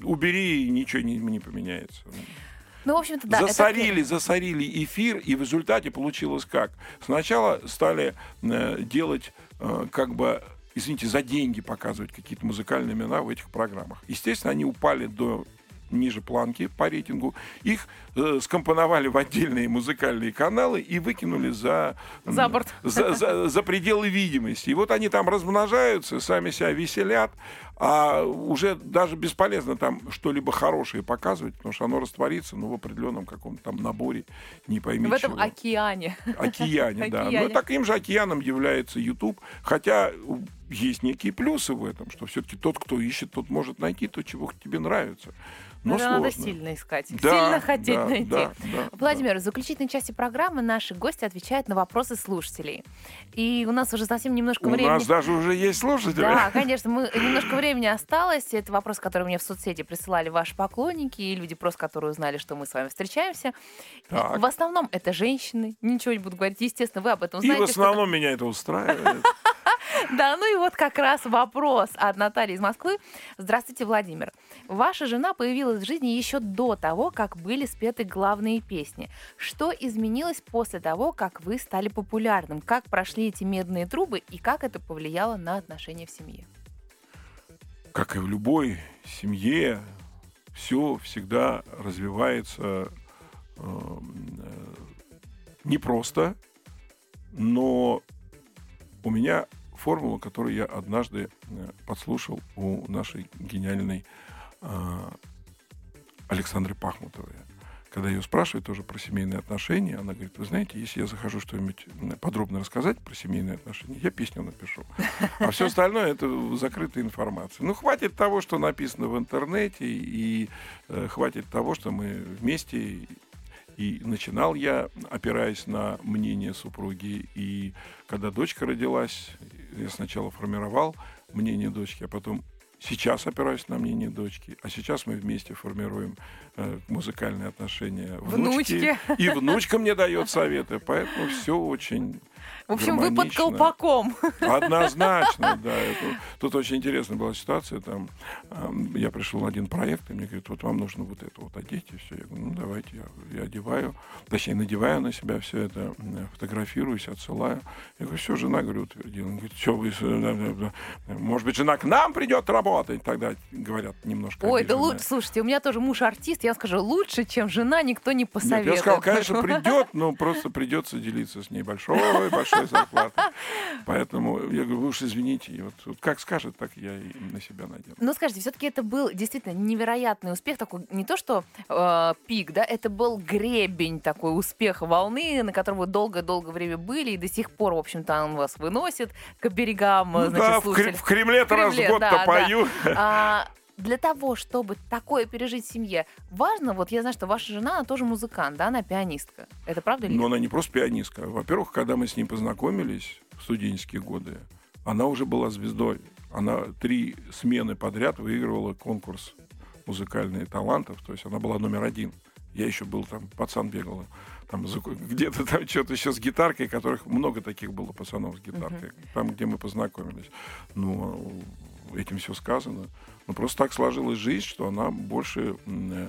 Убери, и ничего не, не поменяется. Ну, в общем-то, да. это засорили, засорили эфир, и в результате получилось как? Сначала стали э, делать э, как бы извините, за деньги показывать какие-то музыкальные имена в этих программах. Естественно, они упали до ниже планки по рейтингу. Их э, скомпоновали в отдельные музыкальные каналы и выкинули за, За борт. за, за- за пределы видимости. И вот они там размножаются, сами себя веселят, А уже даже бесполезно там что-либо хорошее показывать, потому что оно растворится, ну, в определенном каком-то там наборе, не пойми В этом чего. океане. Океане, да. Океане. Ну, таким же океаном является YouTube, хотя есть некие плюсы в этом, что все-таки тот, кто ищет, тот может найти то, чего тебе нравится. Но Это надо сложно. сильно искать, Да, сильно хотеть да, найти. да, да, Владимир, в заключительной части программы наши гости отвечают на вопросы слушателей. И у нас уже совсем немножко У времени. нас даже уже есть слушатели. Да, конечно, мы, немножко времени осталось. Это вопрос, который мне в соцсети присылали ваши поклонники и люди, просто которые узнали, что мы с вами встречаемся. И Так. В основном это женщины. Ничего не буду говорить. Естественно, вы об этом И знаете. в что- основном меня это устраивает. (laughs) Да, ну и вот как раз вопрос от Натальи из Москвы. Здравствуйте, Владимир. Ваша жена появилась в жизни еще до того, как были спеты главные песни. Что изменилось после того, как вы стали популярным? Как прошли эти медные трубы и как это повлияло на отношения в семье? Как и в любой семье, все всегда развивается э, непросто, но у меня формула, которую я однажды э, подслушал у нашей гениальной э, Александры Пахмутовой. Когда ее спрашивают тоже про семейные отношения, она говорит, вы знаете, если я захожу что-нибудь подробно рассказать про семейные отношения, я песню напишу. А все остальное это закрытая информация. Ну, хватит того, что написано в интернете, и э, хватит того, что мы вместе. И начинал я, опираясь на мнение супруги. И когда дочка родилась, я сначала формировал мнение дочки, а потом сейчас опираюсь на мнение дочки. А сейчас мы вместе формируем э, музыкальные отношения внучки. Внучки. И внучка мне дает (laughs) советы. Поэтому все очень В общем, вы под колпаком. Однозначно, да. Это- тут очень интересная была ситуация. Там я пришел на один проект, и мне говорят, вот вам нужно вот это вот одеть, и все. Я говорю, ну давайте, я, я одеваю, точнее, надеваю на себя все это, фотографируюсь, отсылаю. Я говорю, все, жена, говорю, утвердила. Он говорит, что вы, да, да, да. может быть, жена к нам придет работать? Тогда говорят немножко Ой, да обиженные. лучше, слушайте, у меня тоже муж артист, я скажу, лучше, чем жена, никто не Нет, посоветует. я сказал, конечно, придет, но просто придется делиться с ней большой, большой зарплатой. (laughs) Поэтому я говорю, вы уж извините, и вот, вот как скажет, так я и на себя надену. Ну, скажите, все-таки это был действительно невероятный успех, такой не то что э, пик, да, это был гребень такой успех волны, на котором вы долгое-долгое время были, и до сих пор, в общем-то, он вас выносит к берегам, Ну значит, да. Кре- в Кремле-то раз в год-то да, да. пою. А, для того, чтобы такое пережить в семье, важно, вот я знаю, что ваша жена, она тоже музыкант, да, она пианистка. Это правда или Но нет? она не просто пианистка. Во-первых, когда мы с ней познакомились в студенческие годы, она уже была звездой. Она три смены подряд выигрывала конкурс музыкальных талантов. То есть она была номер один. Я еще был там, пацан бегал, там где-то там (laughs) что-то еще с гитаркой, которых много таких было пацанов с гитаркой, там, где мы познакомились. Ну, этим все сказано. Ну, просто так сложилась жизнь, что она больше э,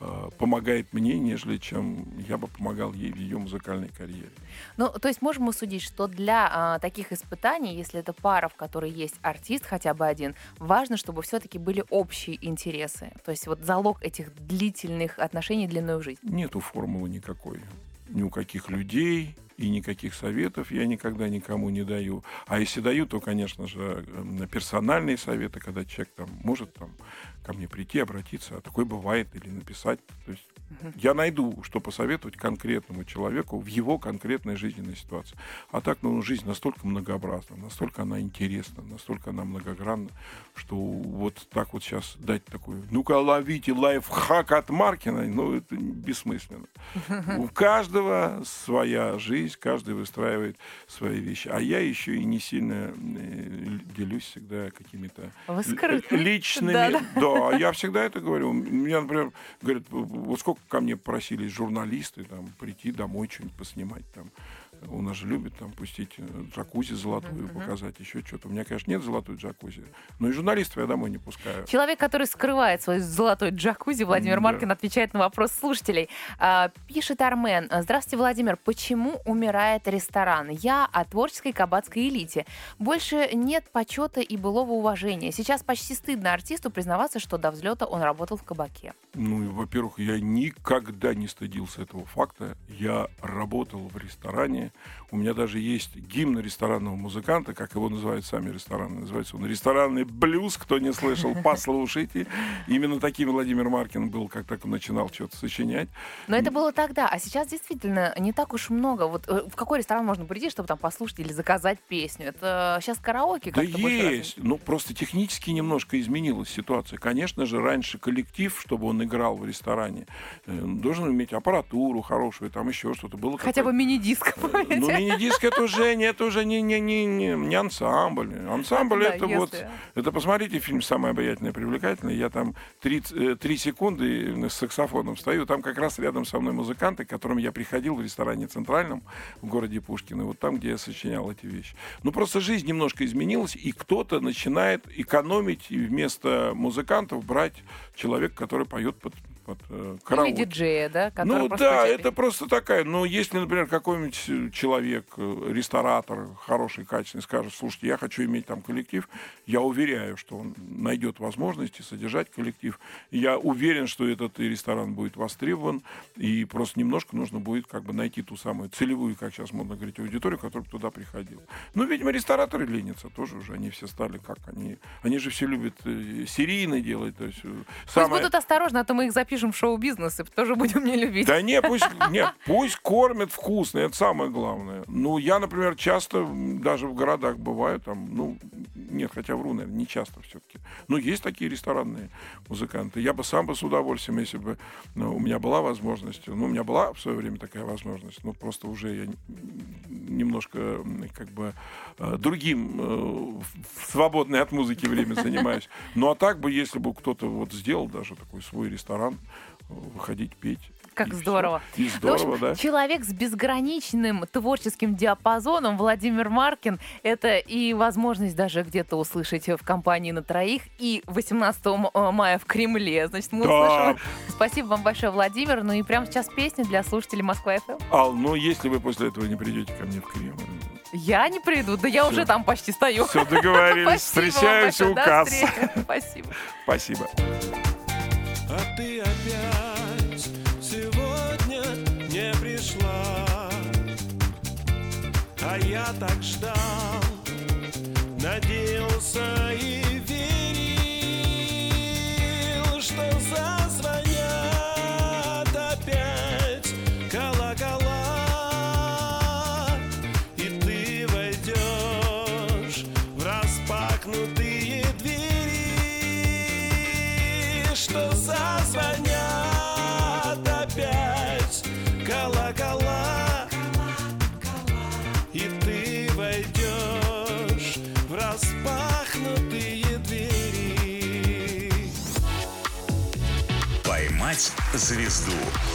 э, помогает мне, нежели чем я бы помогал ей в ее музыкальной карьере. Ну, то есть можем мы судить, что для а, таких испытаний, если это пара, в которой есть артист хотя бы один, важно, чтобы все-таки были общие интересы. То есть вот залог этих длительных отношений длиной в жизнь. Нету формулы никакой. Ни у каких людей и никаких советов я никогда никому не даю. А если даю, то, конечно же, э, персональные советы, когда человек там может там, ко мне прийти, обратиться, а такое бывает, или написать. То есть я найду, что посоветовать конкретному человеку в его конкретной жизненной ситуации. А так, ну, жизнь настолько многообразна, настолько она интересна, настолько она многогранна, что вот так вот сейчас дать такой, ну-ка ловите лайфхак от Маркина, ну, это бессмысленно. (laughs) У каждого своя жизнь, каждый выстраивает свои вещи. А я еще и не сильно э, делюсь всегда какими-то личными. Да, Да, я всегда это говорю. Меня, например, говорят, вот сколько ко мне просились журналисты там прийти домой что-нибудь поснимать там. У нас же любят там пустить э, джакузи золотую, показать еще что-то. У меня, конечно, нет золотой джакузи, но и журналистов я домой не пускаю. Человек, который скрывает свой золотой джакузи, Владимир Да. Маркин отвечает на вопрос слушателей. А, пишет Армен. Здравствуйте, Владимир. Почему умирает ресторан? Я о творческой кабацкой элите. Больше нет почета и былого уважения. Сейчас почти стыдно артисту признаваться, что до взлета он работал в кабаке. Ну, во-первых, я никогда не стыдился этого факта. Я работал в ресторане ресторане. У меня даже есть гимн ресторанного музыканта, как его называют сами рестораны. Называется он «Ресторанный блюз». Кто не слышал, (laughs) послушайте. Именно таким Владимир Маркин был, как так он начинал что-то сочинять. Но это было тогда, а сейчас действительно не так уж много. Вот э, в какой ресторан можно прийти, чтобы там послушать или заказать песню? Это сейчас караоке Да как-то больше есть. Ну, просто технически немножко изменилась ситуация. Конечно же, раньше коллектив, чтобы он играл в ресторане, э, должен иметь аппаратуру хорошую, там еще что-то было. Хотя бы какое-то- мини-диск, Ну, мини-диск это уже не, это уже не, не, не, не, не ансамбль. Ансамбль Да, это вот... если- Это посмотрите фильм «Самое обаятельное и привлекательное». Я там три, э, три секунды с саксофоном стою. Там как раз рядом со мной музыканты, к которым я приходил в ресторане «Центральном» в городе Пушкино. Вот там, где я сочинял эти вещи. Ну, просто жизнь немножко изменилась, и кто-то начинает экономить и вместо музыкантов брать человека, который поет под, под э, Или караоке. диджея, да? Ну да, включает это просто такая. Но если, например, какой-нибудь э, человек, э, ресторатор, хороший, качественный, скажет, слушайте, я хочу иметь там коллектив, я уверяю, что он найдет возможности содержать коллектив. Я уверен, что этот ресторан будет востребован, и просто немножко нужно будет как бы найти ту самую целевую, как сейчас модно говорить, аудиторию, которая туда приходила. Ну, видимо, рестораторы ленятся тоже уже, они все стали как они. Они же все любят серийно делать, то есть Пусть самое- будут осторожны, а то мы их запишем в шоу-бизнес и тоже будем не любить. да не, пусть, (laughs) не, пусть кормят вкусно, это самое главное. Ну, я, например, часто даже в городах бываю, там, ну, нет, хотя вру, наверное, не часто все-таки. Но есть такие ресторанные музыканты. Я бы сам бы с удовольствием, если бы ну, у меня была возможность, ну, у меня была в свое время такая возможность, ну, просто уже я немножко, как бы, э, другим э, свободное от музыки время занимаюсь. Ну, а так бы, если бы кто-то вот сделал даже такой свой ресторан, выходить петь. Как и здорово. И Ну, здорово, общем, да. Человек с безграничным творческим диапазоном Владимир Маркин. Это и возможность даже где-то услышать в компании на троих. И 18 м- э, мая в Кремле. Значит, мы Да. услышим. Спасибо вам большое, Владимир. Ну и прямо сейчас песня для слушателей Москва ФМ. Ал, ну если вы после этого не придете ко мне в Кремль. Я не приду, да я Всё. уже там почти стою. Все, договорились. (laughs) Встречаемся у касс. Спасибо. Спасибо. А ты я так ждал, надеялся и двери «Поймать звезду»